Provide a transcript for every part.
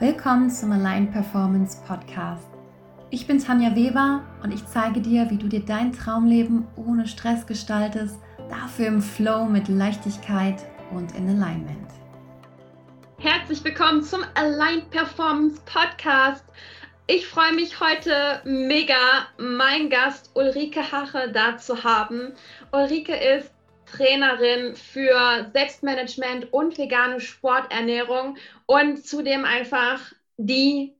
Willkommen zum Align Performance Podcast. Ich bin Tanja Weber und ich zeige dir, wie du dir dein Traumleben ohne Stress gestaltest, dafür im Flow mit Leichtigkeit und in Alignment. Herzlich willkommen zum Align Performance Podcast. Ich freue mich heute mega, meinen Gast Ulrike Hache da zu haben. Ulrike ist Trainerin für Selbstmanagement und vegane Sporternährung und zudem einfach die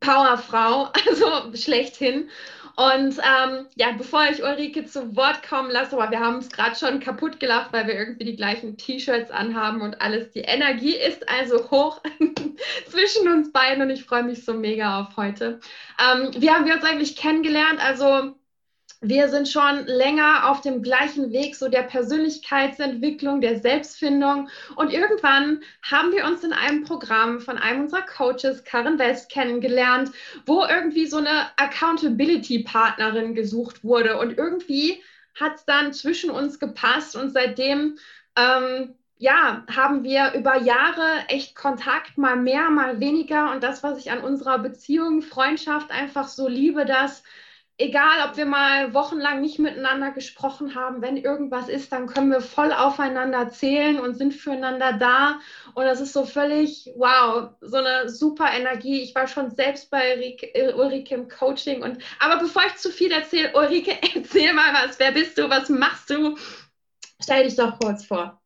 Powerfrau, also schlechthin. Und ähm, ja, bevor ich Ulrike zu Wort kommen lasse, aber wir haben es gerade schon kaputt gelacht, weil wir irgendwie die gleichen T-Shirts anhaben und alles. Die Energie ist also hoch zwischen uns beiden und ich freue mich so mega auf heute. Ähm, wie haben wir uns eigentlich kennengelernt? Also wir sind schon länger auf dem gleichen Weg, so der Persönlichkeitsentwicklung, der Selbstfindung. Und irgendwann haben wir uns in einem Programm von einem unserer Coaches, Karen West, kennengelernt, wo irgendwie so eine Accountability-Partnerin gesucht wurde. Und irgendwie hat es dann zwischen uns gepasst und seitdem ähm, ja, haben wir über Jahre echt Kontakt, mal mehr, mal weniger. Und das, was ich an unserer Beziehung, Freundschaft einfach so liebe, dass egal, ob wir mal wochenlang nicht miteinander gesprochen haben, wenn irgendwas ist, dann können wir voll aufeinander zählen und sind füreinander da. Und das ist so völlig, wow, so eine super Energie. Ich war schon selbst bei Ulrike, äh, im Coaching. Und, aber bevor ich zu viel erzähle, Ulrike, erzähl mal was. Wer bist du? Was machst du? Stell dich doch kurz vor.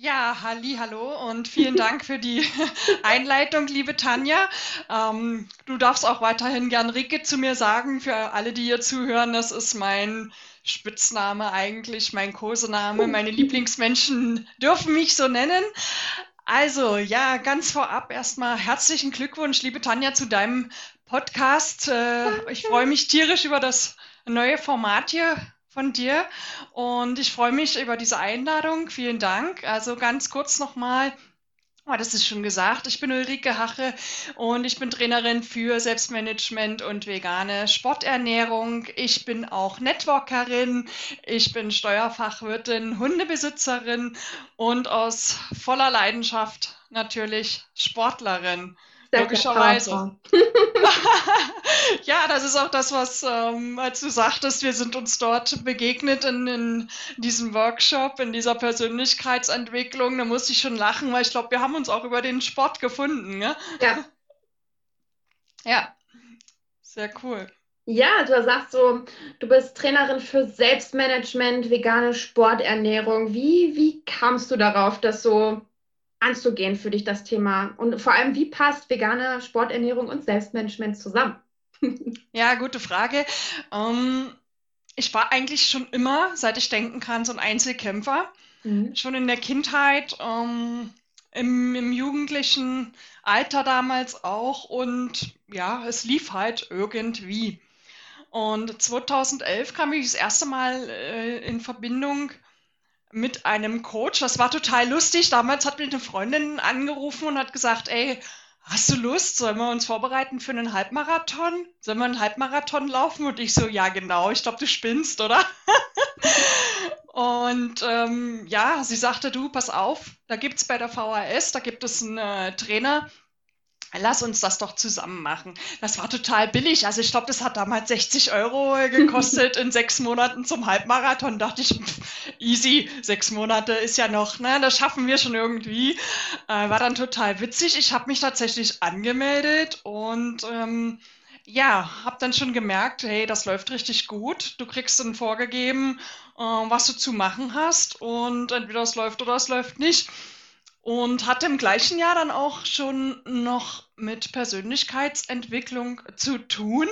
Ja, halli, hallo und vielen Dank für die Einleitung, liebe Tanja. Ähm, du darfst auch weiterhin gern Rike zu mir sagen. Für alle, die hier zuhören, das ist mein Spitzname eigentlich, mein Kosename. Meine Lieblingsmenschen dürfen mich so nennen. Also, ja, ganz vorab erstmal herzlichen Glückwunsch, liebe Tanja, zu deinem Podcast. Äh, ich freue mich tierisch über das neue Format hier von dir und ich freue mich über diese Einladung. Vielen Dank. Also ganz kurz nochmal. Oh, das ist schon gesagt. Ich bin Ulrike Hache und ich bin Trainerin für Selbstmanagement und vegane Sporternährung. Ich bin auch Networkerin. Ich bin Steuerfachwirtin, Hundebesitzerin und aus voller Leidenschaft natürlich Sportlerin. Logischerweise. ja, das ist auch das, was, ähm, als du sagtest, wir sind uns dort begegnet in, in diesem Workshop, in dieser Persönlichkeitsentwicklung. Da musste ich schon lachen, weil ich glaube, wir haben uns auch über den Sport gefunden. Ne? Ja. Ja, sehr cool. Ja, du sagst so, du bist Trainerin für Selbstmanagement, vegane Sporternährung. Wie, wie kamst du darauf, das so anzugehen für dich, das Thema? Und vor allem, wie passt vegane Sporternährung und Selbstmanagement zusammen? ja, gute Frage. Ähm, ich war eigentlich schon immer, seit ich denken kann, so ein Einzelkämpfer. Mhm. Schon in der Kindheit, ähm, im, im jugendlichen Alter damals auch. Und ja, es lief halt irgendwie. Und 2011 kam ich das erste Mal äh, in Verbindung mit einem Coach. Das war total lustig. Damals hat mich eine Freundin angerufen und hat gesagt, ey, hast du Lust? Sollen wir uns vorbereiten für einen Halbmarathon? Sollen wir einen Halbmarathon laufen? Und ich so, ja, genau. Ich glaube, du spinnst, oder? und ähm, ja, sie sagte, du, pass auf, da gibt es bei der VHS, da gibt es einen äh, Trainer, Lass uns das doch zusammen machen. Das war total billig. Also ich glaube, das hat damals 60 Euro gekostet in sechs Monaten zum Halbmarathon. Da dachte ich, pff, easy, sechs Monate ist ja noch, ne? Das schaffen wir schon irgendwie. Äh, war dann total witzig. Ich habe mich tatsächlich angemeldet und ähm, ja, habe dann schon gemerkt, hey, das läuft richtig gut. Du kriegst dann vorgegeben, äh, was du zu machen hast und entweder es läuft oder es läuft nicht und hatte im gleichen Jahr dann auch schon noch mit Persönlichkeitsentwicklung zu tun.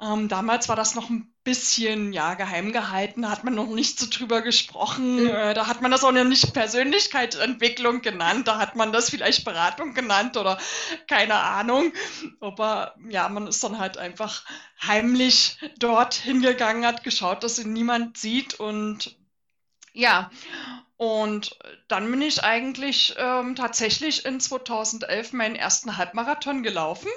Ähm, damals war das noch ein bisschen ja, geheim gehalten, da hat man noch nicht so drüber gesprochen. Mhm. Äh, da hat man das auch noch nicht Persönlichkeitsentwicklung genannt, da hat man das vielleicht Beratung genannt oder keine Ahnung. Aber ja, man ist dann halt einfach heimlich dort hingegangen, hat geschaut, dass ihn niemand sieht und ja, und dann bin ich eigentlich ähm, tatsächlich in 2011 meinen ersten Halbmarathon gelaufen.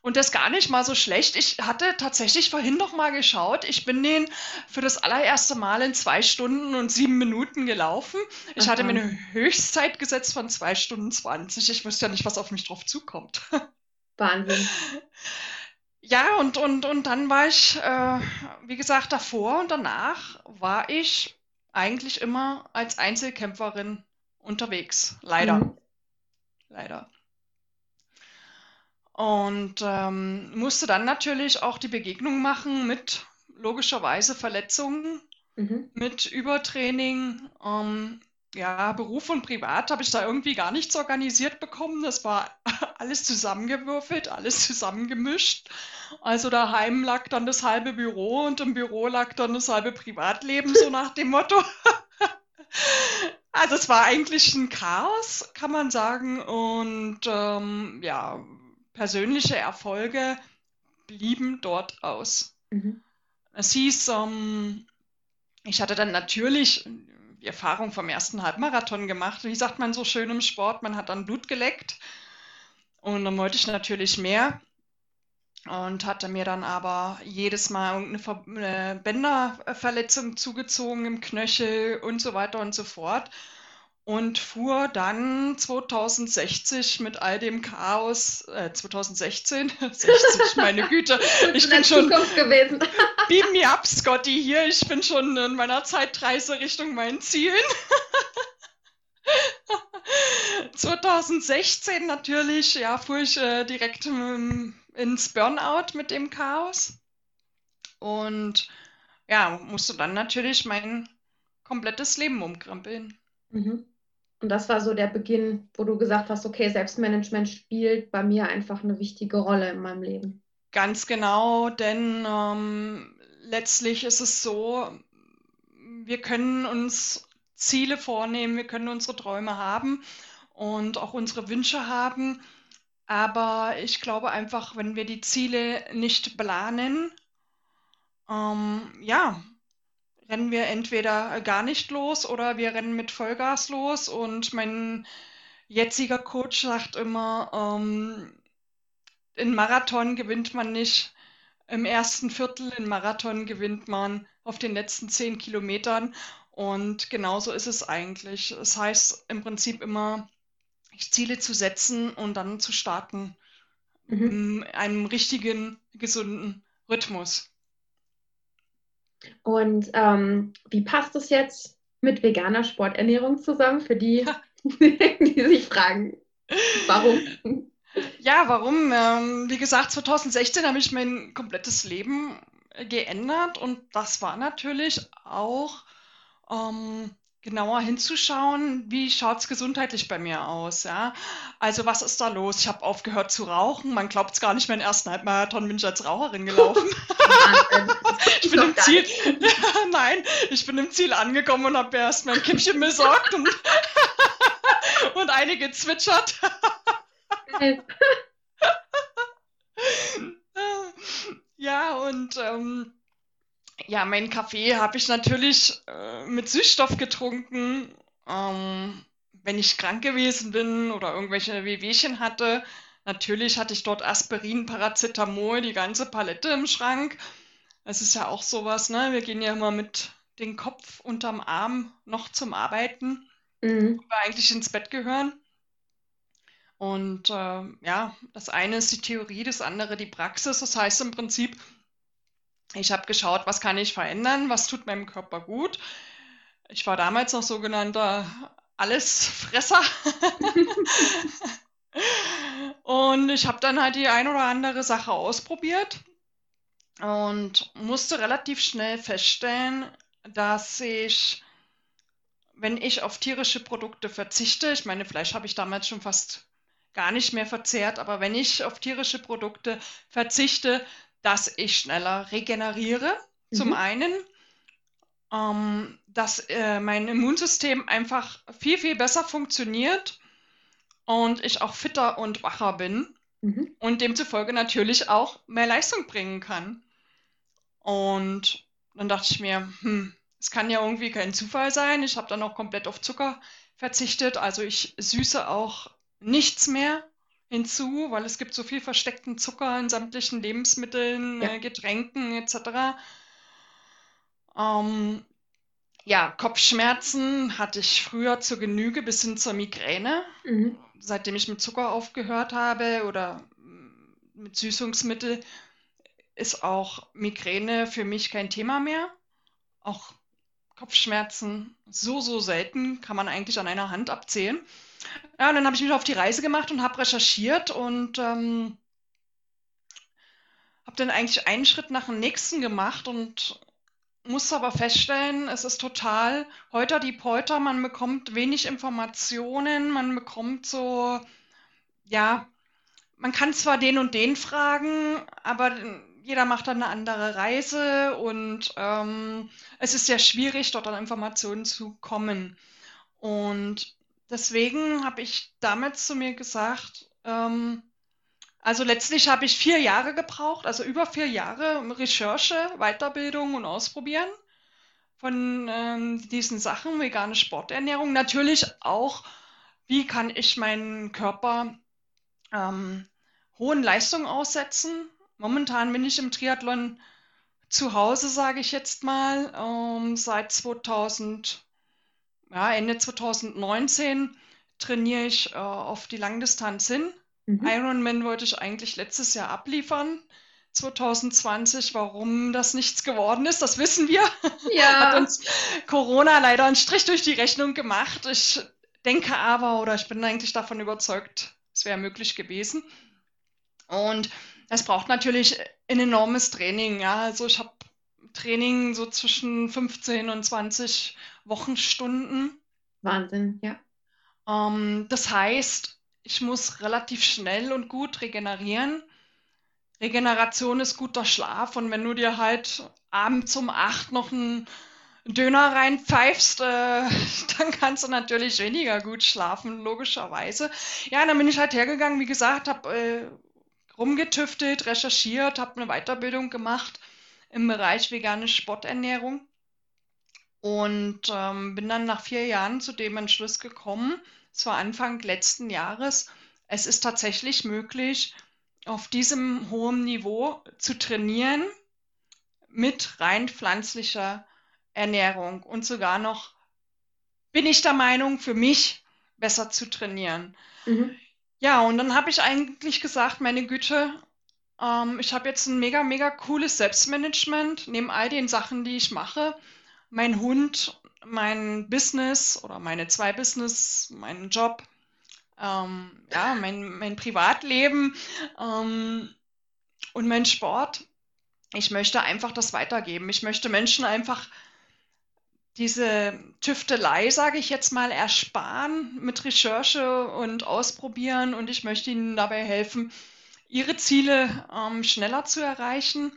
Und das gar nicht mal so schlecht. Ich hatte tatsächlich vorhin noch mal geschaut. Ich bin den für das allererste Mal in zwei Stunden und sieben Minuten gelaufen. Ich Ach, hatte mir eine. Höchstzeit gesetzt von zwei Stunden 20. Ich wusste ja nicht, was auf mich drauf zukommt. Wahnsinn. Ja, und, und, und dann war ich, äh, wie gesagt, davor und danach war ich eigentlich immer als Einzelkämpferin unterwegs. Leider. Mhm. Leider. Und ähm, musste dann natürlich auch die Begegnung machen mit logischerweise Verletzungen, Mhm. mit Übertraining. Ähm, ja, Beruf und Privat habe ich da irgendwie gar nichts organisiert bekommen. Das war alles zusammengewürfelt, alles zusammengemischt. Also daheim lag dann das halbe Büro und im Büro lag dann das halbe Privatleben, so nach dem Motto. Also es war eigentlich ein Chaos, kann man sagen. Und ähm, ja, persönliche Erfolge blieben dort aus. Mhm. Es hieß, ähm, ich hatte dann natürlich die Erfahrung vom ersten Halbmarathon gemacht. Wie sagt man so schön im Sport? Man hat dann Blut geleckt. Und dann wollte ich natürlich mehr. Und hatte mir dann aber jedes Mal irgendeine eine Bänderverletzung zugezogen im Knöchel und so weiter und so fort. Und fuhr dann 2060 mit all dem Chaos, äh, 2016, 60, meine Güte, ich in bin schon, Zukunft gewesen. beam me up, Scotty, hier, ich bin schon in meiner Zeitreise Richtung meinen Zielen. 2016 natürlich, ja, fuhr ich äh, direkt ähm, ins Burnout mit dem Chaos und ja, musste dann natürlich mein komplettes Leben umkrempeln. Mhm. Und das war so der Beginn, wo du gesagt hast, okay, Selbstmanagement spielt bei mir einfach eine wichtige Rolle in meinem Leben. Ganz genau, denn ähm, letztlich ist es so, wir können uns Ziele vornehmen, wir können unsere Träume haben und auch unsere Wünsche haben. Aber ich glaube einfach, wenn wir die Ziele nicht planen, ähm, ja, rennen wir entweder gar nicht los oder wir rennen mit Vollgas los. Und mein jetziger Coach sagt immer, ähm, in Marathon gewinnt man nicht im ersten Viertel, in Marathon gewinnt man auf den letzten zehn Kilometern. Und genauso ist es eigentlich. Es heißt im Prinzip immer, Ziele zu setzen und dann zu starten. Mhm. In einem richtigen, gesunden Rhythmus. Und ähm, wie passt es jetzt mit veganer Sporternährung zusammen für die, die sich fragen, warum? Ja, warum? Ähm, wie gesagt, 2016 habe ich mein komplettes Leben geändert und das war natürlich auch ähm, genauer hinzuschauen, wie schaut es gesundheitlich bei mir aus, ja? Also was ist da los? Ich habe aufgehört zu rauchen. Man glaubt es gar nicht, meinen ersten Halbmarathon bin ich als Raucherin gelaufen. Ich bin im Ziel, nein, ich bin im Ziel angekommen und habe erst mein Kippchen besorgt und, und einige zwitschert. Ja, und ähm, ja, meinen Kaffee habe ich natürlich äh, mit Süßstoff getrunken. Ähm, wenn ich krank gewesen bin oder irgendwelche Wehwehchen hatte, natürlich hatte ich dort Aspirin, Paracetamol, die ganze Palette im Schrank. Es ist ja auch sowas, ne? Wir gehen ja immer mit dem Kopf unterm Arm noch zum Arbeiten, Mhm. wo wir eigentlich ins Bett gehören. Und äh, ja, das eine ist die Theorie, das andere die Praxis. Das heißt im Prinzip, ich habe geschaut, was kann ich verändern, was tut meinem Körper gut. Ich war damals noch sogenannter Allesfresser. Und ich habe dann halt die ein oder andere Sache ausprobiert und musste relativ schnell feststellen, dass ich, wenn ich auf tierische Produkte verzichte, ich meine, Fleisch habe ich damals schon fast gar nicht mehr verzehrt, aber wenn ich auf tierische Produkte verzichte, dass ich schneller regeneriere, zum Mhm. einen, ähm, dass äh, mein Immunsystem einfach viel, viel besser funktioniert und ich auch fitter und wacher bin Mhm. und demzufolge natürlich auch mehr Leistung bringen kann. Und dann dachte ich mir, hm, es kann ja irgendwie kein Zufall sein. Ich habe dann auch komplett auf Zucker verzichtet. Also ich süße auch nichts mehr. Hinzu, weil es gibt so viel versteckten Zucker in sämtlichen Lebensmitteln, ja. äh, Getränken etc. Ähm, ja, Kopfschmerzen hatte ich früher zur Genüge bis hin zur Migräne. Mhm. Seitdem ich mit Zucker aufgehört habe oder mit Süßungsmittel, ist auch Migräne für mich kein Thema mehr. Auch Kopfschmerzen so, so selten, kann man eigentlich an einer Hand abzählen. Ja, und dann habe ich mich auf die Reise gemacht und habe recherchiert und ähm, habe dann eigentlich einen Schritt nach dem nächsten gemacht und muss aber feststellen, es ist total heute die Polter, man bekommt wenig Informationen, man bekommt so, ja, man kann zwar den und den fragen, aber jeder macht dann eine andere Reise und ähm, es ist sehr schwierig, dort an Informationen zu kommen. Und deswegen habe ich damals zu mir gesagt, ähm, also letztlich habe ich vier Jahre gebraucht, also über vier Jahre Recherche, Weiterbildung und Ausprobieren von ähm, diesen Sachen, vegane Sporternährung. Natürlich auch, wie kann ich meinen Körper ähm, hohen Leistungen aussetzen. Momentan bin ich im Triathlon zu Hause, sage ich jetzt mal, ähm, seit 2000, ja, Ende 2019 trainiere ich äh, auf die Langdistanz hin Mhm. Ironman wollte ich eigentlich letztes Jahr abliefern. 2020, warum das nichts geworden ist, das wissen wir. Ja. Hat uns Corona leider einen Strich durch die Rechnung gemacht. Ich denke aber, oder ich bin eigentlich davon überzeugt, es wäre möglich gewesen. Und es braucht natürlich ein enormes Training. Ja. Also ich habe Training so zwischen 15 und 20 Wochenstunden. Wahnsinn, ja. Ähm, das heißt, ich muss relativ schnell und gut regenerieren. Regeneration ist guter Schlaf und wenn du dir halt abends um acht noch einen Döner reinpfeifst, äh, dann kannst du natürlich weniger gut schlafen, logischerweise. Ja, dann bin ich halt hergegangen, wie gesagt, habe äh, rumgetüftelt, recherchiert, habe eine Weiterbildung gemacht im Bereich vegane Sporternährung und ähm, bin dann nach vier Jahren zu dem Entschluss gekommen, es war Anfang letzten Jahres, es ist tatsächlich möglich, auf diesem hohen Niveau zu trainieren mit rein pflanzlicher Ernährung und sogar noch, bin ich der Meinung, für mich besser zu trainieren. Mhm. Ja, und dann habe ich eigentlich gesagt, meine Güte, ähm, ich habe jetzt ein mega, mega cooles Selbstmanagement neben all den Sachen, die ich mache. Mein Hund mein Business oder meine zwei Business, meinen Job, ähm, ja, mein, mein Privatleben ähm, und mein Sport. Ich möchte einfach das weitergeben. Ich möchte Menschen einfach diese Tüftelei, sage ich jetzt mal, ersparen mit Recherche und Ausprobieren und ich möchte ihnen dabei helfen, ihre Ziele ähm, schneller zu erreichen,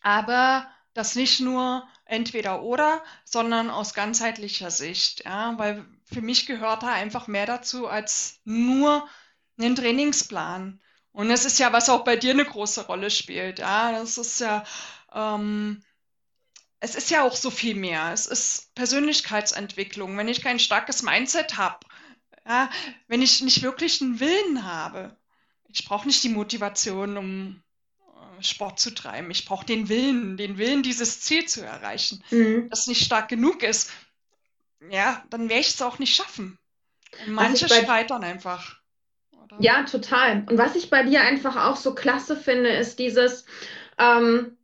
aber das nicht nur entweder oder, sondern aus ganzheitlicher Sicht. Ja, weil für mich gehört da einfach mehr dazu als nur einen Trainingsplan. Und das ist ja, was auch bei dir eine große Rolle spielt. Ja, das ist ja, ähm, es ist ja auch so viel mehr. Es ist Persönlichkeitsentwicklung. Wenn ich kein starkes Mindset habe, ja, wenn ich nicht wirklich einen Willen habe, ich brauche nicht die Motivation, um Sport zu treiben. Ich brauche den Willen, den Willen, dieses Ziel zu erreichen. Mhm. Das nicht stark genug ist, ja, dann werde ich es auch nicht schaffen. Und manche scheitern einfach. Oder? Ja, total. Und was ich bei dir einfach auch so klasse finde, ist dieses, ähm,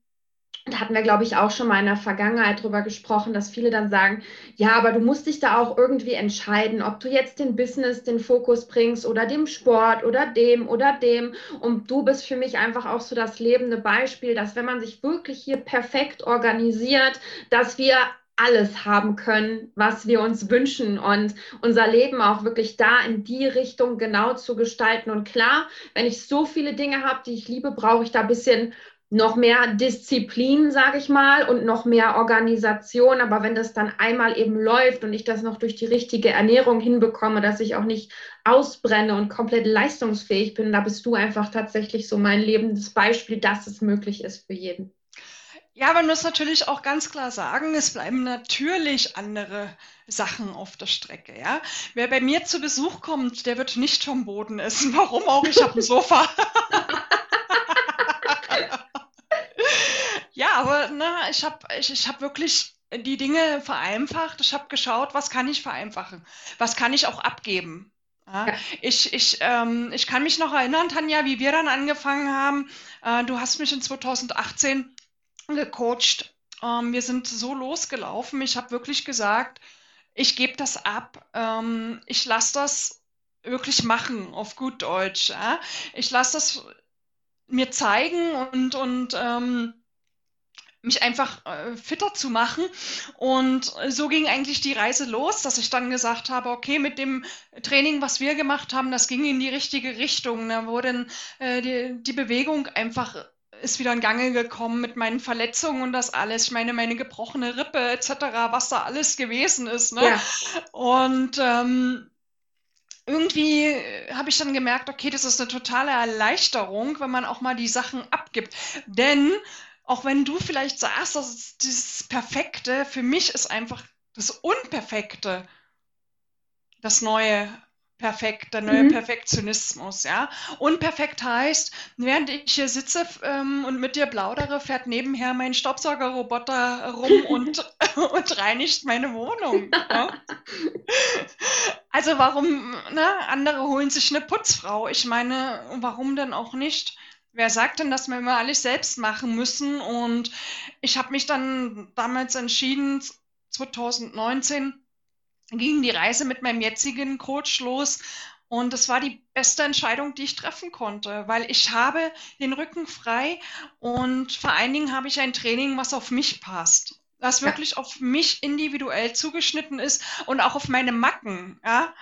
da hatten wir, glaube ich, auch schon mal in der Vergangenheit drüber gesprochen, dass viele dann sagen, ja, aber du musst dich da auch irgendwie entscheiden, ob du jetzt den Business, den Fokus bringst oder dem Sport oder dem oder dem. Und du bist für mich einfach auch so das lebende Beispiel, dass wenn man sich wirklich hier perfekt organisiert, dass wir alles haben können, was wir uns wünschen und unser Leben auch wirklich da in die Richtung genau zu gestalten. Und klar, wenn ich so viele Dinge habe, die ich liebe, brauche ich da ein bisschen noch mehr Disziplin, sage ich mal, und noch mehr Organisation. Aber wenn das dann einmal eben läuft und ich das noch durch die richtige Ernährung hinbekomme, dass ich auch nicht ausbrenne und komplett leistungsfähig bin, da bist du einfach tatsächlich so mein lebendes Beispiel, dass es möglich ist für jeden. Ja, man muss natürlich auch ganz klar sagen, es bleiben natürlich andere Sachen auf der Strecke, ja. Wer bei mir zu Besuch kommt, der wird nicht vom Boden essen. Warum auch? Ich habe ein Sofa. ja, aber na, ich habe ich, ich hab wirklich die Dinge vereinfacht. Ich habe geschaut, was kann ich vereinfachen? Was kann ich auch abgeben? Ja, ja. Ich, ich, ähm, ich kann mich noch erinnern, Tanja, wie wir dann angefangen haben. Äh, du hast mich in 2018 gecoacht. Ähm, wir sind so losgelaufen. Ich habe wirklich gesagt, ich gebe das ab. Ähm, ich lasse das wirklich machen, auf gut Deutsch. Ja? Ich lasse das mir zeigen und, und ähm, mich einfach äh, fitter zu machen. Und so ging eigentlich die Reise los, dass ich dann gesagt habe, okay, mit dem Training, was wir gemacht haben, das ging in die richtige Richtung. Da wurde äh, die, die Bewegung einfach ist wieder in Gange gekommen mit meinen Verletzungen und das alles. Ich meine, meine gebrochene Rippe etc., was da alles gewesen ist. Ne? Ja. Und ähm, irgendwie habe ich dann gemerkt, okay, das ist eine totale Erleichterung, wenn man auch mal die Sachen abgibt. Denn auch wenn du vielleicht sagst, das ist dieses Perfekte, für mich ist einfach das Unperfekte das Neue perfekt, der neue mhm. Perfektionismus, ja. Unperfekt heißt, während ich hier sitze ähm, und mit dir plaudere, fährt nebenher mein Staubsaugerroboter rum und, und reinigt meine Wohnung. Ja? Also warum, ne? Andere holen sich eine Putzfrau. Ich meine, warum denn auch nicht? Wer sagt denn, dass wir immer alles selbst machen müssen? Und ich habe mich dann damals entschieden, 2019, ging die Reise mit meinem jetzigen Coach los und es war die beste Entscheidung, die ich treffen konnte, weil ich habe den Rücken frei und vor allen Dingen habe ich ein Training, was auf mich passt, was ja. wirklich auf mich individuell zugeschnitten ist und auch auf meine Macken. Ja?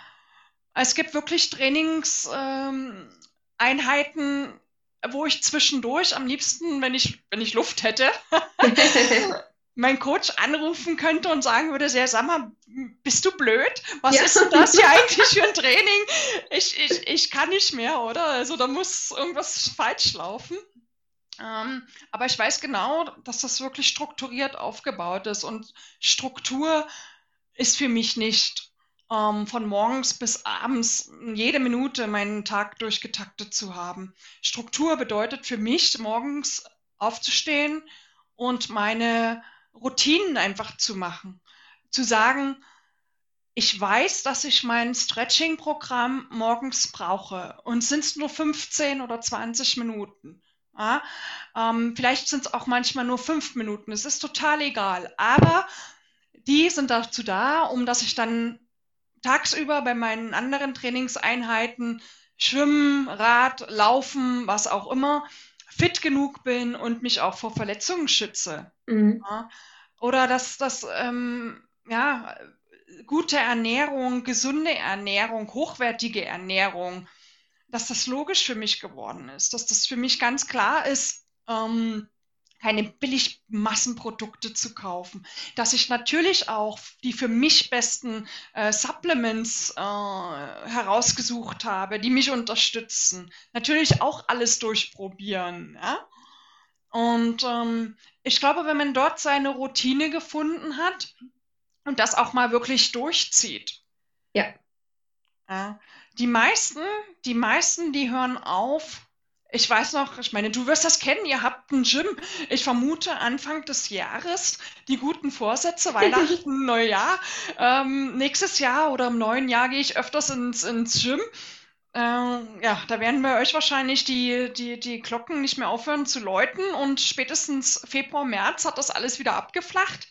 Es gibt wirklich Trainingseinheiten, ähm, wo ich zwischendurch am liebsten, wenn ich, wenn ich Luft hätte, mein Coach anrufen könnte und sagen würde, sehr, sag mal, bist du blöd? Was ja. ist denn das hier eigentlich für ein Training? Ich, ich, ich kann nicht mehr, oder? Also da muss irgendwas falsch laufen. Ähm, aber ich weiß genau, dass das wirklich strukturiert aufgebaut ist. Und Struktur ist für mich nicht ähm, von morgens bis abends jede Minute meinen Tag durchgetaktet zu haben. Struktur bedeutet für mich, morgens aufzustehen und meine Routinen einfach zu machen. Zu sagen, ich weiß, dass ich mein Stretching-Programm morgens brauche und sind es nur 15 oder 20 Minuten. Ja? Ähm, vielleicht sind es auch manchmal nur fünf Minuten. Es ist total egal. Aber die sind dazu da, um dass ich dann tagsüber bei meinen anderen Trainingseinheiten Schwimmen, Rad, Laufen, was auch immer, fit genug bin und mich auch vor Verletzungen schütze. Mhm. Ja, oder dass das ähm, ja gute Ernährung, gesunde Ernährung, hochwertige Ernährung, dass das logisch für mich geworden ist, dass das für mich ganz klar ist, ähm, keine billig Massenprodukte zu kaufen, dass ich natürlich auch die für mich besten äh, Supplements äh, herausgesucht habe, die mich unterstützen. Natürlich auch alles durchprobieren. Ja? Und ähm, ich glaube, wenn man dort seine Routine gefunden hat und das auch mal wirklich durchzieht. Ja. ja die meisten, die meisten, die hören auf, ich weiß noch, ich meine, du wirst das kennen, ihr habt ein Gym. Ich vermute Anfang des Jahres die guten Vorsätze, Weihnachten, Neujahr. Ähm, nächstes Jahr oder im neuen Jahr gehe ich öfters ins, ins Gym. Ähm, ja, da werden wir euch wahrscheinlich die, die, die Glocken nicht mehr aufhören zu läuten und spätestens Februar, März hat das alles wieder abgeflacht.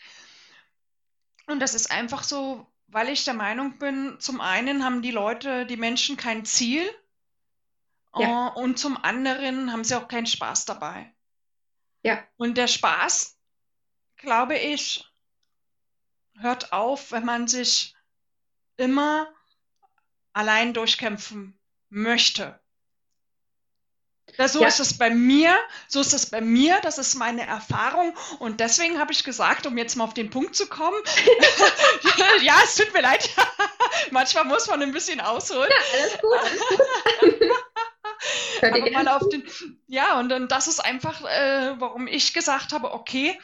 Und das ist einfach so, weil ich der Meinung bin, zum einen haben die Leute, die Menschen kein Ziel ja. Uh, und zum anderen haben sie auch keinen Spaß dabei. Ja. Und der Spaß, glaube ich, hört auf, wenn man sich immer allein durchkämpfen möchte. Ja, so ja. ist es bei mir, so ist es bei mir, das ist meine Erfahrung und deswegen habe ich gesagt, um jetzt mal auf den Punkt zu kommen, ja, es tut mir leid, manchmal muss man ein bisschen ausholen. Ja, alles gut. Alles gut. Aber mal auf den, ja, und dann das ist einfach, äh, warum ich gesagt habe, okay,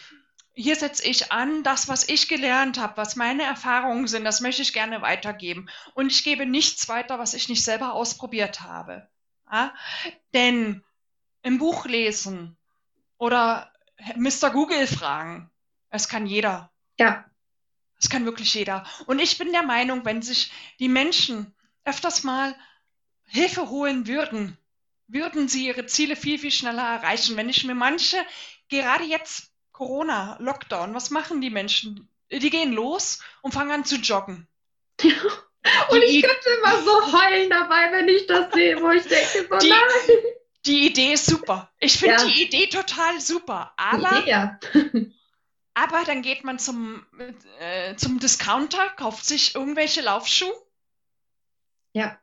hier setze ich an, das, was ich gelernt habe, was meine Erfahrungen sind, das möchte ich gerne weitergeben. Und ich gebe nichts weiter, was ich nicht selber ausprobiert habe. Ja? Denn im Buch lesen oder Mr. Google fragen, das kann jeder. Ja. Das kann wirklich jeder. Und ich bin der Meinung, wenn sich die Menschen öfters mal Hilfe holen würden, würden sie ihre Ziele viel, viel schneller erreichen. Wenn ich mir manche, gerade jetzt Corona, Lockdown, was machen die Menschen? Die gehen los und fangen an zu joggen. Und ich könnte immer so heulen dabei, wenn ich das sehe, wo ich denke, so die, nein. Die Idee ist super. Ich finde ja. die Idee total super. Aber, ja. aber dann geht man zum, äh, zum Discounter, kauft sich irgendwelche Laufschuhe. Ja.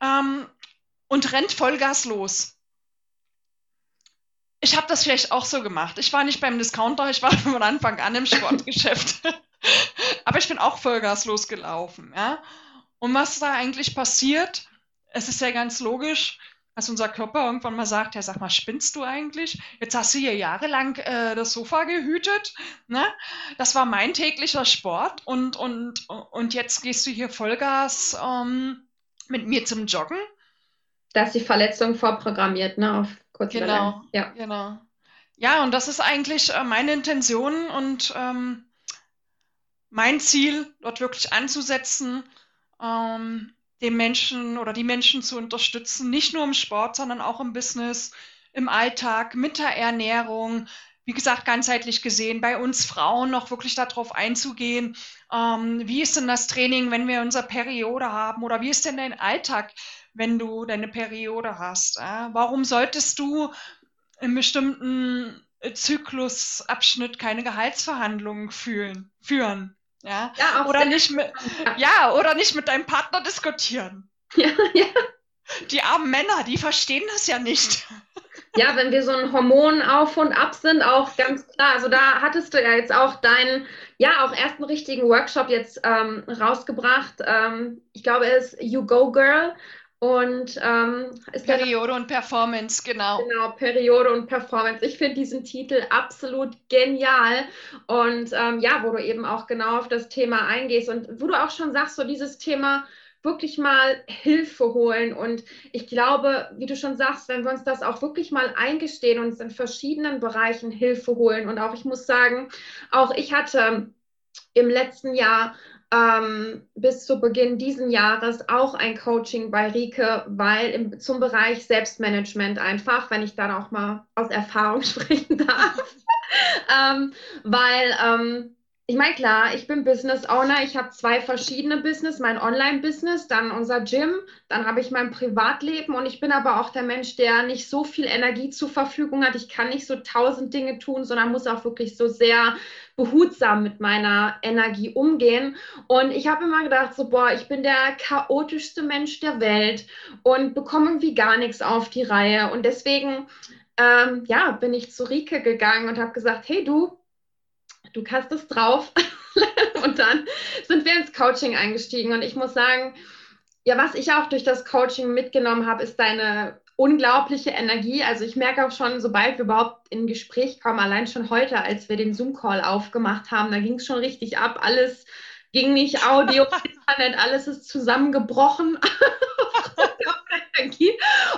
Ähm, und rennt Vollgas los. Ich habe das vielleicht auch so gemacht. Ich war nicht beim Discounter, ich war von Anfang an im Sportgeschäft. Aber ich bin auch Vollgas losgelaufen. Ja? Und was da eigentlich passiert, es ist ja ganz logisch, dass unser Körper irgendwann mal sagt, ja, sag mal, spinnst du eigentlich? Jetzt hast du hier jahrelang äh, das Sofa gehütet. Ne? Das war mein täglicher Sport und, und, und jetzt gehst du hier Vollgas ähm, mit mir zum Joggen dass die Verletzung vorprogrammiert, ne, auf kurz Genau, ja. genau. Ja, und das ist eigentlich äh, meine Intention und ähm, mein Ziel, dort wirklich anzusetzen, ähm, den Menschen oder die Menschen zu unterstützen, nicht nur im Sport, sondern auch im Business, im Alltag, mit der Ernährung, wie gesagt, ganzheitlich gesehen, bei uns Frauen noch wirklich darauf einzugehen, ähm, wie ist denn das Training, wenn wir unsere Periode haben oder wie ist denn dein Alltag, wenn du deine Periode hast. Äh? Warum solltest du im bestimmten Zyklusabschnitt keine Gehaltsverhandlungen fühlen, führen? Ja, ja oder nicht mit, ja, oder nicht mit deinem Partner diskutieren. Ja, ja. Die armen Männer, die verstehen das ja nicht. Ja, wenn wir so ein Hormon auf und ab sind, auch ganz klar. Also da hattest du ja jetzt auch deinen, ja, auch ersten richtigen Workshop jetzt ähm, rausgebracht. Ähm, ich glaube, es ist You Go Girl. Und ähm, Periode der, und Performance, genau. Genau, Periode und Performance. Ich finde diesen Titel absolut genial. Und ähm, ja, wo du eben auch genau auf das Thema eingehst und wo du auch schon sagst, so dieses Thema wirklich mal Hilfe holen. Und ich glaube, wie du schon sagst, wenn wir uns das auch wirklich mal eingestehen und uns in verschiedenen Bereichen Hilfe holen. Und auch ich muss sagen, auch ich hatte im letzten Jahr ähm, bis zu Beginn diesen Jahres auch ein Coaching bei Rike, weil im, zum Bereich Selbstmanagement einfach, wenn ich dann auch mal aus Erfahrung sprechen darf, ähm, weil ähm, ich meine, klar, ich bin Business Owner. Ich habe zwei verschiedene Business, mein Online-Business, dann unser Gym, dann habe ich mein Privatleben und ich bin aber auch der Mensch, der nicht so viel Energie zur Verfügung hat. Ich kann nicht so tausend Dinge tun, sondern muss auch wirklich so sehr behutsam mit meiner Energie umgehen. Und ich habe immer gedacht, so, boah, ich bin der chaotischste Mensch der Welt und bekomme irgendwie gar nichts auf die Reihe. Und deswegen, ähm, ja, bin ich zu Rike gegangen und habe gesagt, hey du, du hast es drauf. und dann sind wir ins Coaching eingestiegen. Und ich muss sagen, ja, was ich auch durch das Coaching mitgenommen habe, ist deine unglaubliche Energie. Also ich merke auch schon, sobald wir überhaupt in Gespräch kommen, allein schon heute, als wir den Zoom-Call aufgemacht haben, da ging es schon richtig ab. Alles ging nicht Audio, Internet, alles ist zusammengebrochen.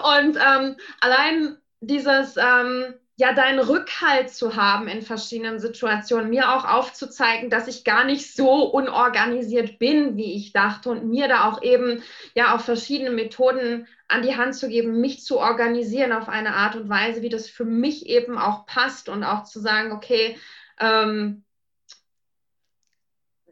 Und ähm, allein dieses ähm, ja, deinen Rückhalt zu haben in verschiedenen Situationen, mir auch aufzuzeigen, dass ich gar nicht so unorganisiert bin, wie ich dachte und mir da auch eben ja auch verschiedene Methoden an die Hand zu geben, mich zu organisieren auf eine Art und Weise, wie das für mich eben auch passt und auch zu sagen, okay, ähm,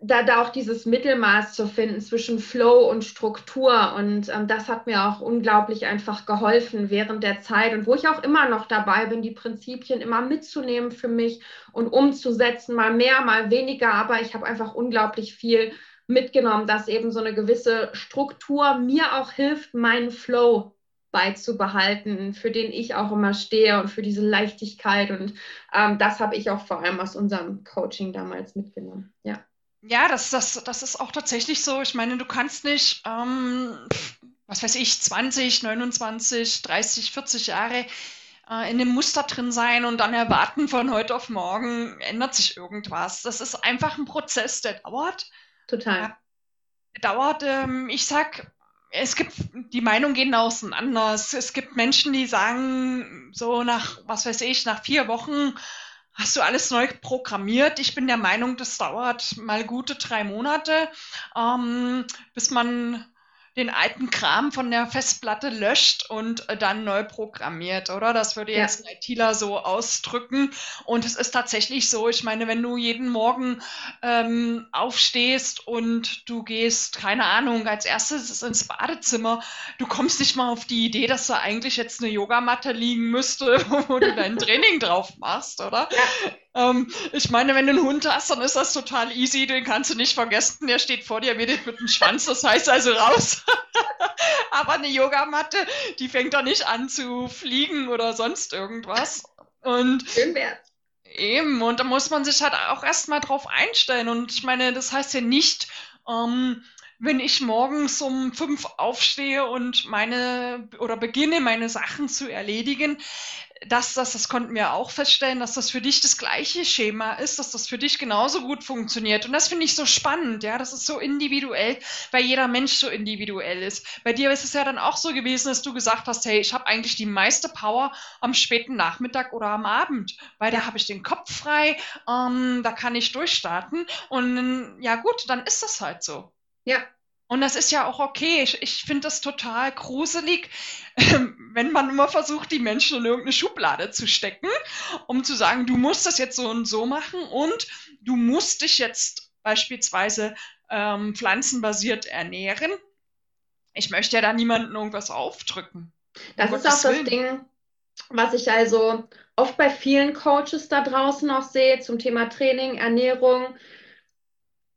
da, da auch dieses Mittelmaß zu finden zwischen Flow und Struktur. Und ähm, das hat mir auch unglaublich einfach geholfen während der Zeit und wo ich auch immer noch dabei bin, die Prinzipien immer mitzunehmen für mich und umzusetzen, mal mehr, mal weniger. Aber ich habe einfach unglaublich viel mitgenommen, dass eben so eine gewisse Struktur mir auch hilft, meinen Flow beizubehalten, für den ich auch immer stehe und für diese Leichtigkeit. Und ähm, das habe ich auch vor allem aus unserem Coaching damals mitgenommen. Ja. Ja, das, das, das ist auch tatsächlich so. Ich meine, du kannst nicht, ähm, was weiß ich, 20, 29, 30, 40 Jahre äh, in dem Muster drin sein und dann erwarten von heute auf morgen ändert sich irgendwas. Das ist einfach ein Prozess, der dauert. Total. Der dauert, ähm, ich sag, es gibt, die Meinungen gehen auseinander. Es gibt Menschen, die sagen, so nach, was weiß ich, nach vier Wochen hast du alles neu programmiert. Ich bin der Meinung, das dauert mal gute drei Monate, ähm, bis man den alten Kram von der Festplatte löscht und äh, dann neu programmiert, oder? Das würde jetzt ja. ein ITler so ausdrücken. Und es ist tatsächlich so, ich meine, wenn du jeden Morgen ähm, aufstehst und du gehst, keine Ahnung, als erstes ins Badezimmer, du kommst nicht mal auf die Idee, dass da eigentlich jetzt eine Yogamatte liegen müsste, wo du dein Training drauf machst, oder? Ja. Ähm, ich meine, wenn du einen Hund hast, dann ist das total easy, den kannst du nicht vergessen, der steht vor dir mit, mit dem Schwanz, das heißt also raus. Aber eine Yogamatte, die fängt doch nicht an zu fliegen oder sonst irgendwas. Und Schön wär's. Eben, und da muss man sich halt auch erstmal drauf einstellen. Und ich meine, das heißt ja nicht, ähm, wenn ich morgens um fünf aufstehe und meine oder beginne, meine Sachen zu erledigen, dass das, das konnten wir auch feststellen, dass das für dich das gleiche Schema ist, dass das für dich genauso gut funktioniert. Und das finde ich so spannend, ja, das ist so individuell, weil jeder Mensch so individuell ist. Bei dir ist es ja dann auch so gewesen, dass du gesagt hast, hey, ich habe eigentlich die meiste Power am späten Nachmittag oder am Abend, weil da habe ich den Kopf frei, ähm, da kann ich durchstarten. Und ja gut, dann ist das halt so. Ja, und das ist ja auch okay. Ich, ich finde das total gruselig, wenn man immer versucht, die Menschen in irgendeine Schublade zu stecken, um zu sagen, du musst das jetzt so und so machen und du musst dich jetzt beispielsweise ähm, pflanzenbasiert ernähren. Ich möchte ja da niemandem irgendwas aufdrücken. Das um ist Gottes auch das Willen. Ding, was ich also oft bei vielen Coaches da draußen auch sehe zum Thema Training, Ernährung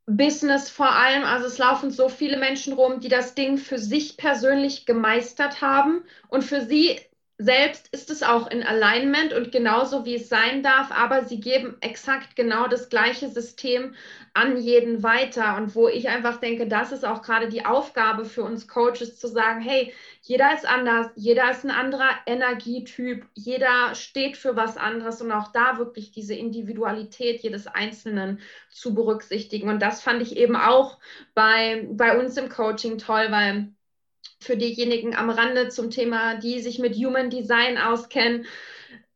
Business vor allem. Also es laufen so viele Menschen rum, die das Ding für sich persönlich gemeistert haben und für sie selbst ist es auch in Alignment und genauso wie es sein darf, aber sie geben exakt genau das gleiche System an jeden weiter. Und wo ich einfach denke, das ist auch gerade die Aufgabe für uns Coaches zu sagen, hey, jeder ist anders, jeder ist ein anderer Energietyp, jeder steht für was anderes und auch da wirklich diese Individualität jedes Einzelnen zu berücksichtigen. Und das fand ich eben auch bei, bei uns im Coaching toll, weil für diejenigen am Rande zum Thema, die sich mit Human Design auskennen.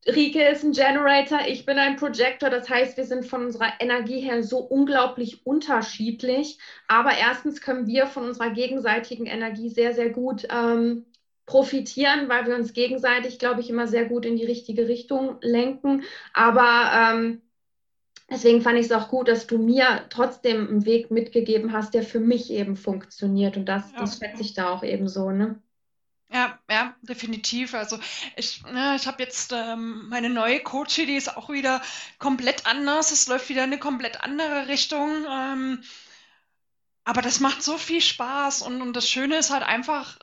Rike ist ein Generator, ich bin ein Projector. Das heißt, wir sind von unserer Energie her so unglaublich unterschiedlich. Aber erstens können wir von unserer gegenseitigen Energie sehr, sehr gut ähm, profitieren, weil wir uns gegenseitig, glaube ich, immer sehr gut in die richtige Richtung lenken. Aber ähm, Deswegen fand ich es auch gut, dass du mir trotzdem einen Weg mitgegeben hast, der für mich eben funktioniert. Und das, ja. das schätze ich da auch eben so, ne? Ja, ja, definitiv. Also ich, ne, ich habe jetzt ähm, meine neue Coach, die ist auch wieder komplett anders. Es läuft wieder in eine komplett andere Richtung. Ähm, aber das macht so viel Spaß und, und das Schöne ist halt einfach,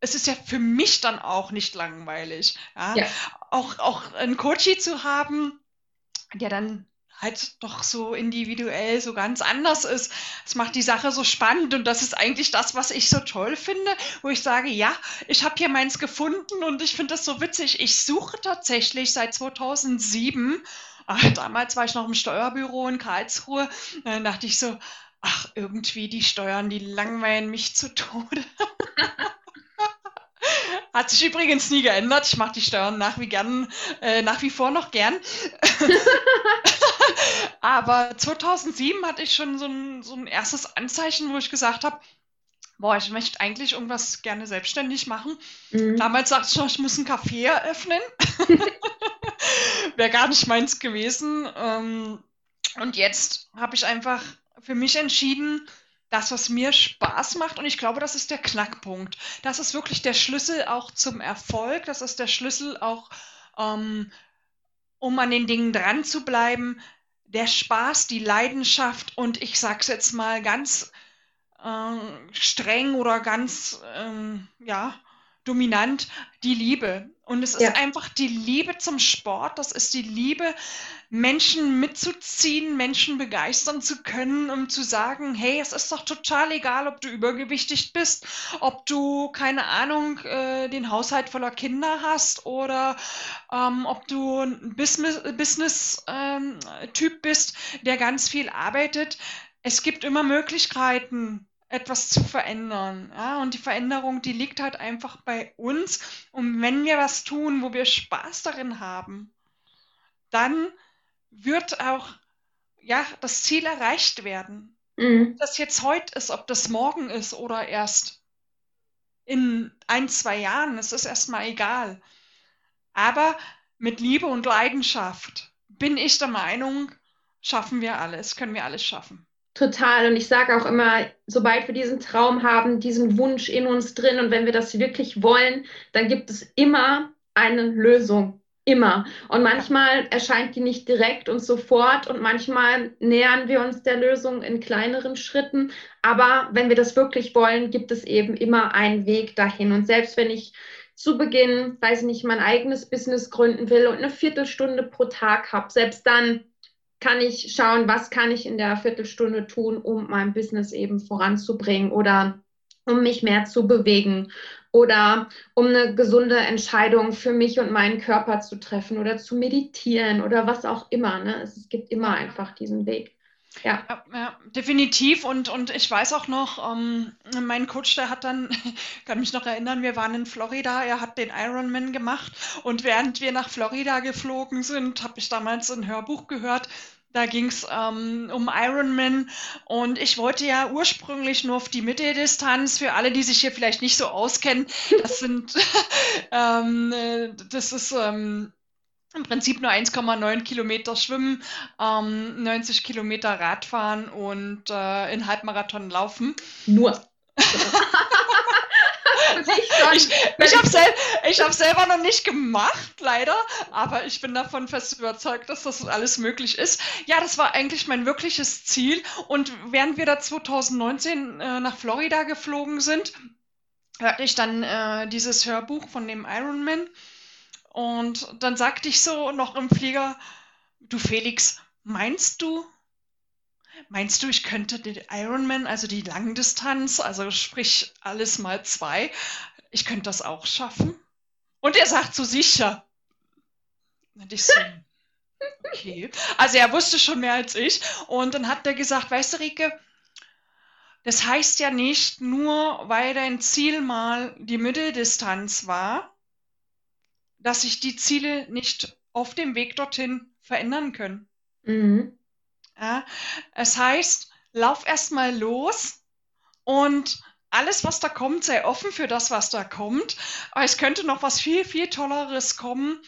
es ist ja für mich dann auch nicht langweilig. Ja? ja. Auch, auch einen Coach zu haben, der dann halt doch so individuell, so ganz anders ist. Das macht die Sache so spannend und das ist eigentlich das, was ich so toll finde, wo ich sage, ja, ich habe hier meins gefunden und ich finde das so witzig. Ich suche tatsächlich seit 2007, ach, damals war ich noch im Steuerbüro in Karlsruhe, dann dachte ich so, ach, irgendwie die Steuern, die langweilen mich zu Tode. Hat sich übrigens nie geändert. Ich mache die Steuern nach wie, gern, äh, nach wie vor noch gern. Aber 2007 hatte ich schon so ein, so ein erstes Anzeichen, wo ich gesagt habe, boah, ich möchte eigentlich irgendwas gerne selbstständig machen. Mhm. Damals sagte ich noch, ich muss ein Café eröffnen. Wäre gar nicht meins gewesen. Ähm, und jetzt habe ich einfach für mich entschieden, das, was mir Spaß macht. Und ich glaube, das ist der Knackpunkt. Das ist wirklich der Schlüssel auch zum Erfolg. Das ist der Schlüssel auch, ähm, um an den Dingen dran zu bleiben. Der Spaß, die Leidenschaft und ich sage es jetzt mal ganz äh, streng oder ganz, ähm, ja, dominant die Liebe. Und es ist ja. einfach die Liebe zum Sport, das ist die Liebe, Menschen mitzuziehen, Menschen begeistern zu können, um zu sagen, hey, es ist doch total egal, ob du übergewichtig bist, ob du, keine Ahnung, äh, den Haushalt voller Kinder hast oder ähm, ob du ein Business-Typ Business, ähm, bist, der ganz viel arbeitet. Es gibt immer Möglichkeiten, etwas zu verändern. Ja? Und die Veränderung, die liegt halt einfach bei uns. Und wenn wir was tun, wo wir Spaß darin haben, dann wird auch ja, das Ziel erreicht werden. Mhm. Ob das jetzt heute ist, ob das morgen ist oder erst in ein, zwei Jahren, es ist erstmal egal. Aber mit Liebe und Leidenschaft bin ich der Meinung, schaffen wir alles, können wir alles schaffen. Total. Und ich sage auch immer, sobald wir diesen Traum haben, diesen Wunsch in uns drin und wenn wir das wirklich wollen, dann gibt es immer eine Lösung. Immer. Und manchmal erscheint die nicht direkt und sofort und manchmal nähern wir uns der Lösung in kleineren Schritten. Aber wenn wir das wirklich wollen, gibt es eben immer einen Weg dahin. Und selbst wenn ich zu Beginn, weiß ich nicht, mein eigenes Business gründen will und eine Viertelstunde pro Tag habe, selbst dann kann ich schauen, was kann ich in der Viertelstunde tun, um mein Business eben voranzubringen oder um mich mehr zu bewegen oder um eine gesunde Entscheidung für mich und meinen Körper zu treffen oder zu meditieren oder was auch immer. Ne? Es, gibt immer einfach diesen Weg. Ja. ja. Ja, definitiv. Und, und ich weiß auch noch, ähm, mein Coach, der hat dann, kann mich noch erinnern, wir waren in Florida, er hat den Ironman gemacht. Und während wir nach Florida geflogen sind, habe ich damals ein Hörbuch gehört da ging es ähm, um Ironman und ich wollte ja ursprünglich nur auf die Mitteldistanz. Für alle, die sich hier vielleicht nicht so auskennen, das sind, ähm, das ist ähm, im Prinzip nur 1,9 Kilometer Schwimmen, 90 ähm, Kilometer Radfahren und äh, in Halbmarathon laufen. Nur. ich, ich habe sel hab selber noch nicht gemacht, leider, aber ich bin davon fest überzeugt, dass das alles möglich ist. Ja, das war eigentlich mein wirkliches Ziel. Und während wir da 2019 äh, nach Florida geflogen sind, hörte ich dann äh, dieses Hörbuch von dem Ironman. Und dann sagte ich so noch im Flieger, du Felix, meinst du, Meinst du, ich könnte den Ironman, also die Langdistanz, also sprich alles mal zwei, ich könnte das auch schaffen? Und er sagt so sicher. Und ich so, okay. Also er wusste schon mehr als ich. Und dann hat er gesagt, weißt du, Rike, das heißt ja nicht nur, weil dein Ziel mal die Mitteldistanz war, dass sich die Ziele nicht auf dem Weg dorthin verändern können. Mhm. Ja, es heißt, lauf erstmal los und alles, was da kommt, sei offen für das, was da kommt. Aber es könnte noch was viel, viel Tolleres kommen,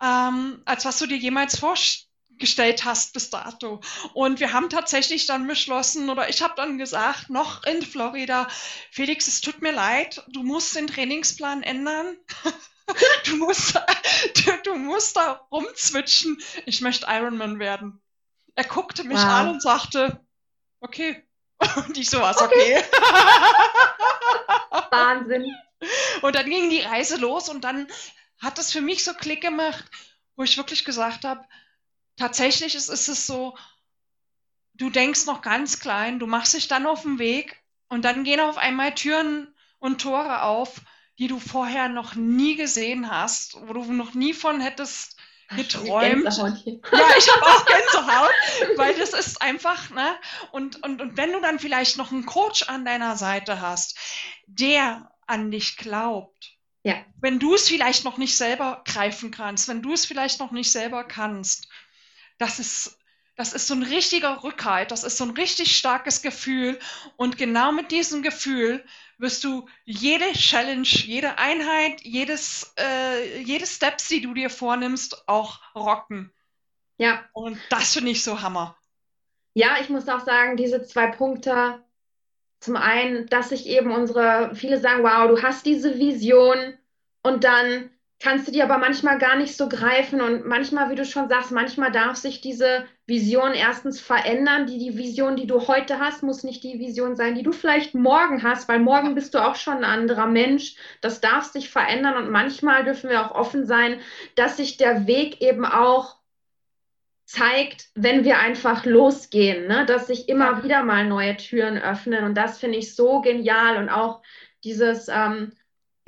ähm, als was du dir jemals vorgestellt hast bis dato. Und wir haben tatsächlich dann beschlossen, oder ich habe dann gesagt, noch in Florida, Felix, es tut mir leid, du musst den Trainingsplan ändern. du, musst, du, du musst da rumzwitschen. Ich möchte Ironman werden. Er guckte mich wow. an und sagte, okay. Und ich so, was okay. okay. Wahnsinn. Und dann ging die Reise los und dann hat es für mich so Klick gemacht, wo ich wirklich gesagt habe, tatsächlich ist, ist es so, du denkst noch ganz klein, du machst dich dann auf den Weg und dann gehen auf einmal Türen und Tore auf, die du vorher noch nie gesehen hast, wo du noch nie von hättest geträumt. Ja, ich habe auch Gänsehaut, weil das ist einfach, ne? Und, und, und wenn du dann vielleicht noch einen Coach an deiner Seite hast, der an dich glaubt, ja. wenn du es vielleicht noch nicht selber greifen kannst, wenn du es vielleicht noch nicht selber kannst, das ist, das ist so ein richtiger Rückhalt, das ist so ein richtig starkes Gefühl. Und genau mit diesem Gefühl wirst du jede Challenge, jede Einheit, jedes, äh, jede Steps, die du dir vornimmst, auch rocken. Ja. Und das finde ich so Hammer. Ja, ich muss auch sagen, diese zwei Punkte, zum einen, dass sich eben unsere, viele sagen, wow, du hast diese Vision und dann kannst du die aber manchmal gar nicht so greifen und manchmal, wie du schon sagst, manchmal darf sich diese Vision erstens verändern. Die, die Vision, die du heute hast, muss nicht die Vision sein, die du vielleicht morgen hast, weil morgen bist du auch schon ein anderer Mensch. Das darf sich verändern und manchmal dürfen wir auch offen sein, dass sich der Weg eben auch zeigt, wenn wir einfach losgehen, ne? dass sich immer wieder mal neue Türen öffnen und das finde ich so genial und auch dieses, ähm,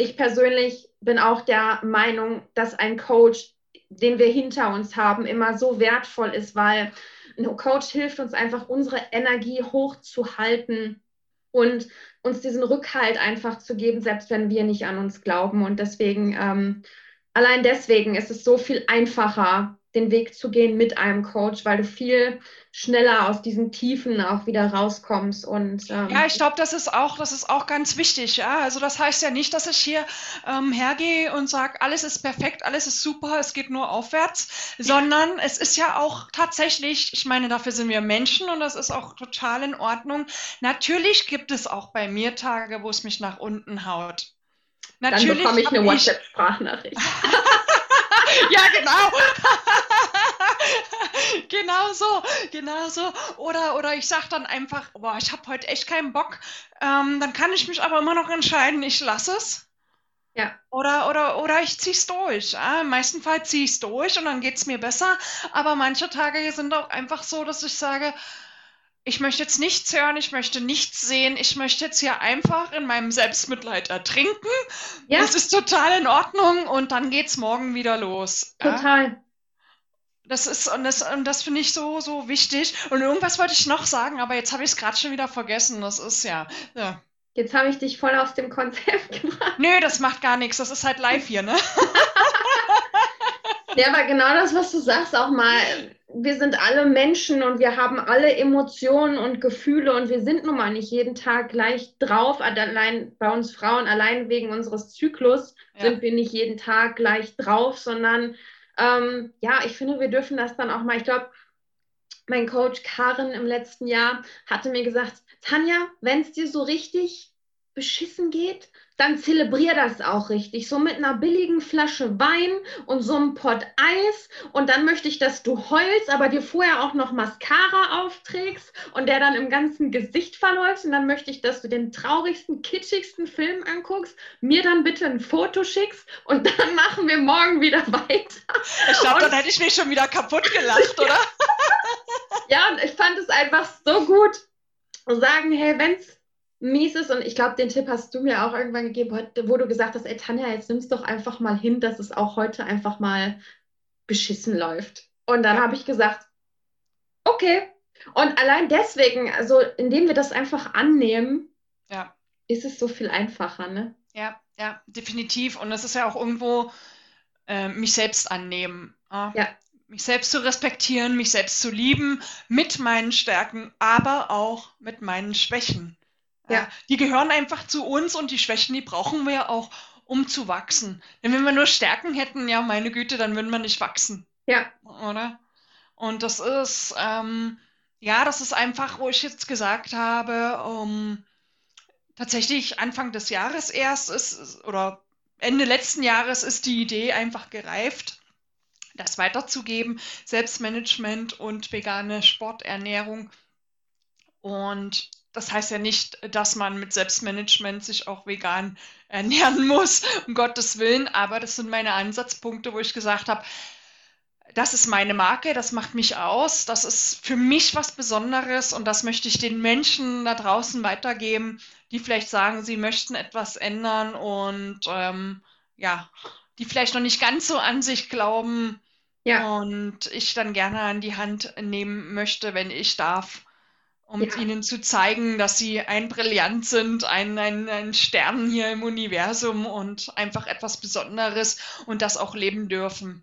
ich persönlich bin auch der Meinung, dass ein Coach, den wir hinter uns haben, immer so wertvoll ist, weil ein Coach hilft uns einfach, unsere Energie hochzuhalten und uns diesen Rückhalt einfach zu geben, selbst wenn wir nicht an uns glauben. Und deswegen, ähm, allein deswegen ist es so viel einfacher, den Weg zu gehen mit einem Coach, weil du viel schneller aus diesen Tiefen auch wieder rauskommst und ähm, ja, ich glaube, das ist auch, das ist auch ganz wichtig. Ja, also das heißt ja nicht, dass ich hier ähm, hergehe und sage, alles ist perfekt, alles ist super, es geht nur aufwärts, sondern es ist ja auch tatsächlich, ich meine, dafür sind wir Menschen und das ist auch total in Ordnung. Natürlich gibt es auch bei mir Tage, wo es mich nach unten haut. Natürlich Dann bekomme ich eine WhatsApp-Sprachnachricht. ja, genau. Genau so, genau so. Oder, oder ich sage dann einfach, boah, ich habe heute echt keinen Bock. Ähm, dann kann ich mich aber immer noch entscheiden, ich lasse es. Ja. Oder, oder, oder ich ziehe es durch. Ja? Im meisten Fall ziehe ich es durch und dann geht es mir besser. Aber manche Tage sind auch einfach so, dass ich sage, ich möchte jetzt nichts hören, ich möchte nichts sehen, ich möchte jetzt hier einfach in meinem Selbstmitleid ertrinken. Ja. Das ist total in Ordnung und dann geht's morgen wieder los. Total. Ja? Das ist, und das, und das finde ich so, so wichtig. Und irgendwas wollte ich noch sagen, aber jetzt habe ich es gerade schon wieder vergessen. Das ist ja. ja. Jetzt habe ich dich voll aus dem Konzept gebracht. Nö, das macht gar nichts. Das ist halt live hier, ne? ja, aber genau das, was du sagst, auch mal wir sind alle Menschen und wir haben alle Emotionen und Gefühle und wir sind nun mal nicht jeden Tag gleich drauf. Allein bei uns Frauen, allein wegen unseres Zyklus ja. sind wir nicht jeden Tag gleich drauf, sondern ähm, ja, ich finde, wir dürfen das dann auch mal. Ich glaube, mein Coach Karin im letzten Jahr hatte mir gesagt, Tanja, wenn es dir so richtig beschissen geht, dann zelebrier das auch richtig. So mit einer billigen Flasche Wein und so einem Pott Eis. Und dann möchte ich, dass du heulst, aber dir vorher auch noch Mascara aufträgst und der dann im ganzen Gesicht verläuft. Und dann möchte ich, dass du den traurigsten, kitschigsten Film anguckst, mir dann bitte ein Foto schickst und dann machen wir morgen wieder weiter. Ich glaube, dann hätte ich mich schon wieder kaputt gelacht, oder? ja, und ich fand es einfach so gut. Sagen, hey, wenn es mies ist. Und ich glaube, den Tipp hast du mir auch irgendwann gegeben, wo du gesagt hast, ey Tanja, jetzt nimmst doch einfach mal hin, dass es auch heute einfach mal beschissen läuft. Und dann habe ich gesagt, okay. Und allein deswegen, also indem wir das einfach annehmen, ja. ist es so viel einfacher, ne? Ja, ja, definitiv. Und das ist ja auch irgendwo äh, mich selbst annehmen. Ja. ja. Mich selbst zu respektieren, mich selbst zu lieben, mit meinen Stärken, aber auch mit meinen Schwächen. Ja. Die gehören einfach zu uns und die Schwächen, die brauchen wir ja auch, um zu wachsen. Denn wenn wir nur Stärken hätten, ja, meine Güte, dann würden wir nicht wachsen. Ja. Oder? Und das ist, ähm, ja, das ist einfach, wo ich jetzt gesagt habe, um, tatsächlich Anfang des Jahres erst ist, oder Ende letzten Jahres ist die Idee einfach gereift, das weiterzugeben, Selbstmanagement und vegane Sporternährung. Und das heißt ja nicht, dass man mit Selbstmanagement sich auch vegan ernähren muss, um Gottes Willen, aber das sind meine Ansatzpunkte, wo ich gesagt habe, das ist meine Marke, das macht mich aus, das ist für mich was Besonderes und das möchte ich den Menschen da draußen weitergeben, die vielleicht sagen, sie möchten etwas ändern und ähm, ja, die vielleicht noch nicht ganz so an sich glauben ja. und ich dann gerne an die Hand nehmen möchte, wenn ich darf um ja. ihnen zu zeigen, dass sie ein Brillant sind, ein, ein, ein Stern hier im Universum und einfach etwas Besonderes und das auch leben dürfen.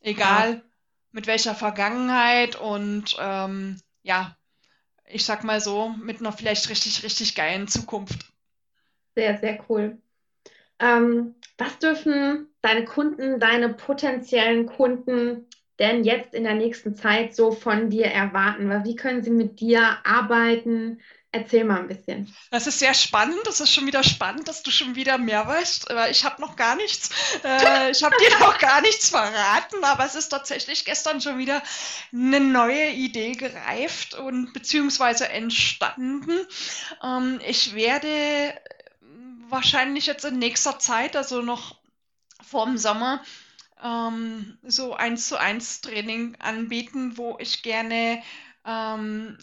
Egal ja. mit welcher Vergangenheit und ähm, ja, ich sag mal so, mit einer vielleicht richtig, richtig geilen Zukunft. Sehr, sehr cool. Ähm, was dürfen deine Kunden, deine potenziellen Kunden denn jetzt in der nächsten Zeit so von dir erwarten? Wie können sie mit dir arbeiten? Erzähl mal ein bisschen. Das ist sehr spannend. Das ist schon wieder spannend, dass du schon wieder mehr weißt. Ich habe noch gar nichts. Äh, ich habe dir noch gar nichts verraten, aber es ist tatsächlich gestern schon wieder eine neue Idee gereift und beziehungsweise entstanden. Ähm, ich werde wahrscheinlich jetzt in nächster Zeit, also noch vorm Sommer, ähm, so eins zu eins Training anbieten, wo ich gerne ähm,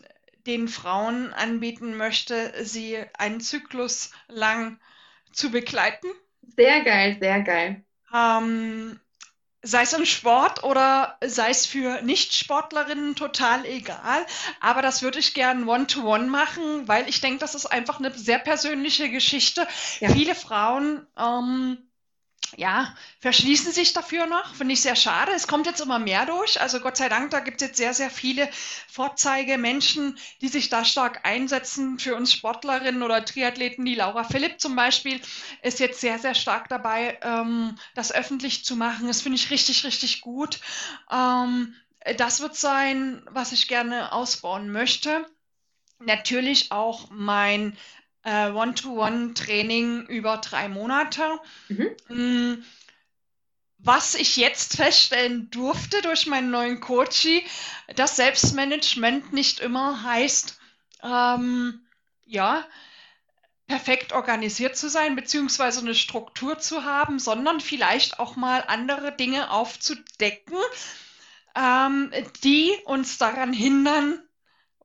den Frauen anbieten möchte, sie einen Zyklus lang zu begleiten. Sehr geil, sehr geil. Ähm, sei es im Sport oder sei es für Nicht-Sportlerinnen total egal. Aber das würde ich gern One-to-One machen, weil ich denke, das ist einfach eine sehr persönliche Geschichte. Ja. Viele Frauen ähm, ja, verschließen sich dafür noch. Finde ich sehr schade. Es kommt jetzt immer mehr durch. Also Gott sei Dank, da gibt es jetzt sehr, sehr viele Vorzeigemenschen, die sich da stark einsetzen für uns Sportlerinnen oder Triathleten. Die Laura Philipp zum Beispiel ist jetzt sehr, sehr stark dabei, ähm, das öffentlich zu machen. Das finde ich richtig, richtig gut. Ähm, das wird sein, was ich gerne ausbauen möchte. Natürlich auch mein äh, One-to-One-Training über drei Monate. Mhm. Mm, was ich jetzt feststellen durfte durch meinen neuen Coachie, dass Selbstmanagement nicht immer heißt, ähm, ja, perfekt organisiert zu sein, beziehungsweise eine Struktur zu haben, sondern vielleicht auch mal andere Dinge aufzudecken, ähm, die uns daran hindern,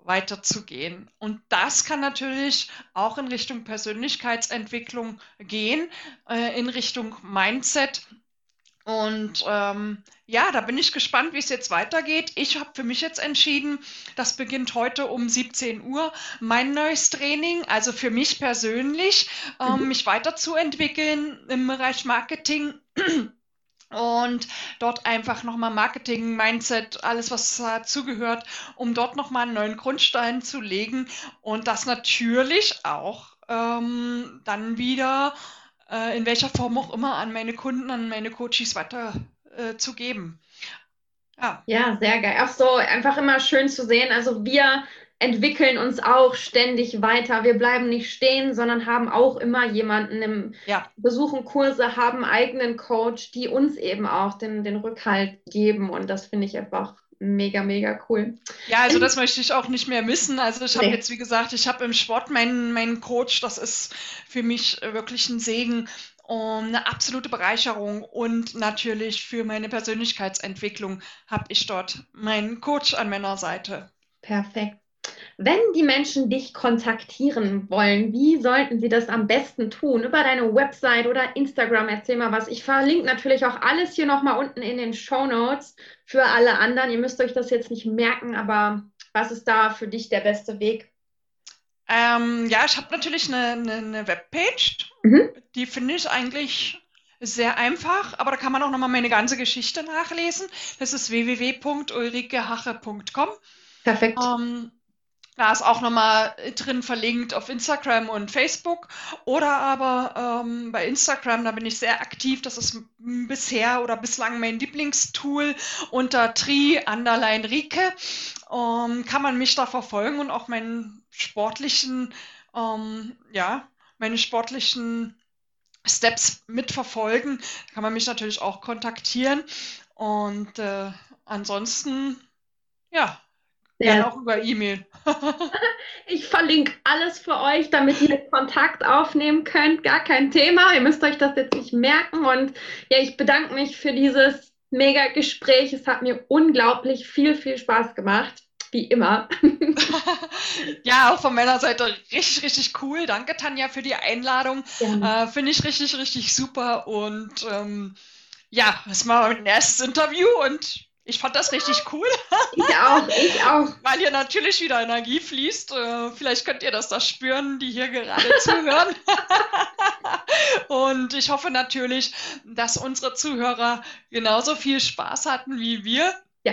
weiterzugehen. Und das kann natürlich auch in Richtung Persönlichkeitsentwicklung gehen, äh, in Richtung Mindset. Und ähm, ja, da bin ich gespannt, wie es jetzt weitergeht. Ich habe für mich jetzt entschieden, das beginnt heute um 17 Uhr, mein neues Training, also für mich persönlich, ähm, mhm. mich weiterzuentwickeln im Bereich Marketing und dort einfach nochmal Marketing, Mindset, alles was dazugehört, um dort nochmal einen neuen Grundstein zu legen und das natürlich auch ähm, dann wieder äh, in welcher Form auch immer an meine Kunden, an meine Coaches weiter äh. Ja. ja, sehr geil. Ach so, einfach immer schön zu sehen. Also wir entwickeln uns auch ständig weiter. Wir bleiben nicht stehen, sondern haben auch immer jemanden im ja. besuchen Kurse, haben eigenen Coach, die uns eben auch den, den Rückhalt geben. Und das finde ich einfach mega, mega cool. Ja, also das möchte ich auch nicht mehr missen. Also ich habe nee. jetzt, wie gesagt, ich habe im Sport meinen, meinen Coach, das ist für mich wirklich ein Segen und eine absolute Bereicherung und natürlich für meine Persönlichkeitsentwicklung habe ich dort meinen Coach an meiner Seite. Perfekt. Wenn die Menschen dich kontaktieren wollen, wie sollten sie das am besten tun? Über deine Website oder Instagram? Erzähl mal was. Ich verlinke natürlich auch alles hier nochmal unten in den Show Notes für alle anderen. Ihr müsst euch das jetzt nicht merken, aber was ist da für dich der beste Weg? Ähm, ja, ich habe natürlich eine, eine, eine Webpage. Mhm. Die finde ich eigentlich sehr einfach, aber da kann man auch nochmal meine ganze Geschichte nachlesen. Das ist www.ulrikehache.com. Perfekt. Ähm, da ist auch nochmal drin verlinkt auf Instagram und Facebook. Oder aber ähm, bei Instagram, da bin ich sehr aktiv. Das ist bisher oder bislang mein Lieblingstool unter Tri Underline Rike. Ähm, kann man mich da verfolgen und auch meinen sportlichen, ähm, ja, meine sportlichen Steps mitverfolgen. Da kann man mich natürlich auch kontaktieren. Und äh, ansonsten, ja, ja, auch über E-Mail. ich verlinke alles für euch, damit ihr Kontakt aufnehmen könnt. Gar kein Thema. Ihr müsst euch das jetzt nicht merken. Und ja, ich bedanke mich für dieses mega Gespräch. Es hat mir unglaublich viel, viel Spaß gemacht. Wie immer. ja, auch von meiner Seite richtig, richtig cool. Danke, Tanja, für die Einladung. Äh, Finde ich richtig, richtig super. Und ähm, ja, das war mein erstes Interview und ich fand das richtig cool. Ich auch, ich auch. Weil hier natürlich wieder Energie fließt. Äh, vielleicht könnt ihr das da spüren, die hier gerade zuhören. Und ich hoffe natürlich, dass unsere Zuhörer genauso viel Spaß hatten wie wir. Ja.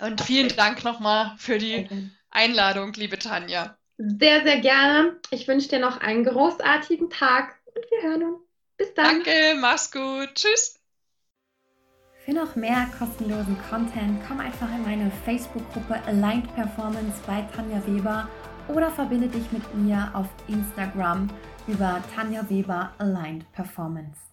Und vielen Dank nochmal für die Einladung, liebe Tanja. Sehr, sehr gerne. Ich wünsche dir noch einen großartigen Tag und wir hören uns. Bis dann. Danke, mach's gut. Tschüss. Für noch mehr kostenlosen Content komm einfach in meine Facebook-Gruppe Aligned Performance bei Tanja Weber oder verbinde dich mit mir auf Instagram über Tanja Weber Aligned Performance.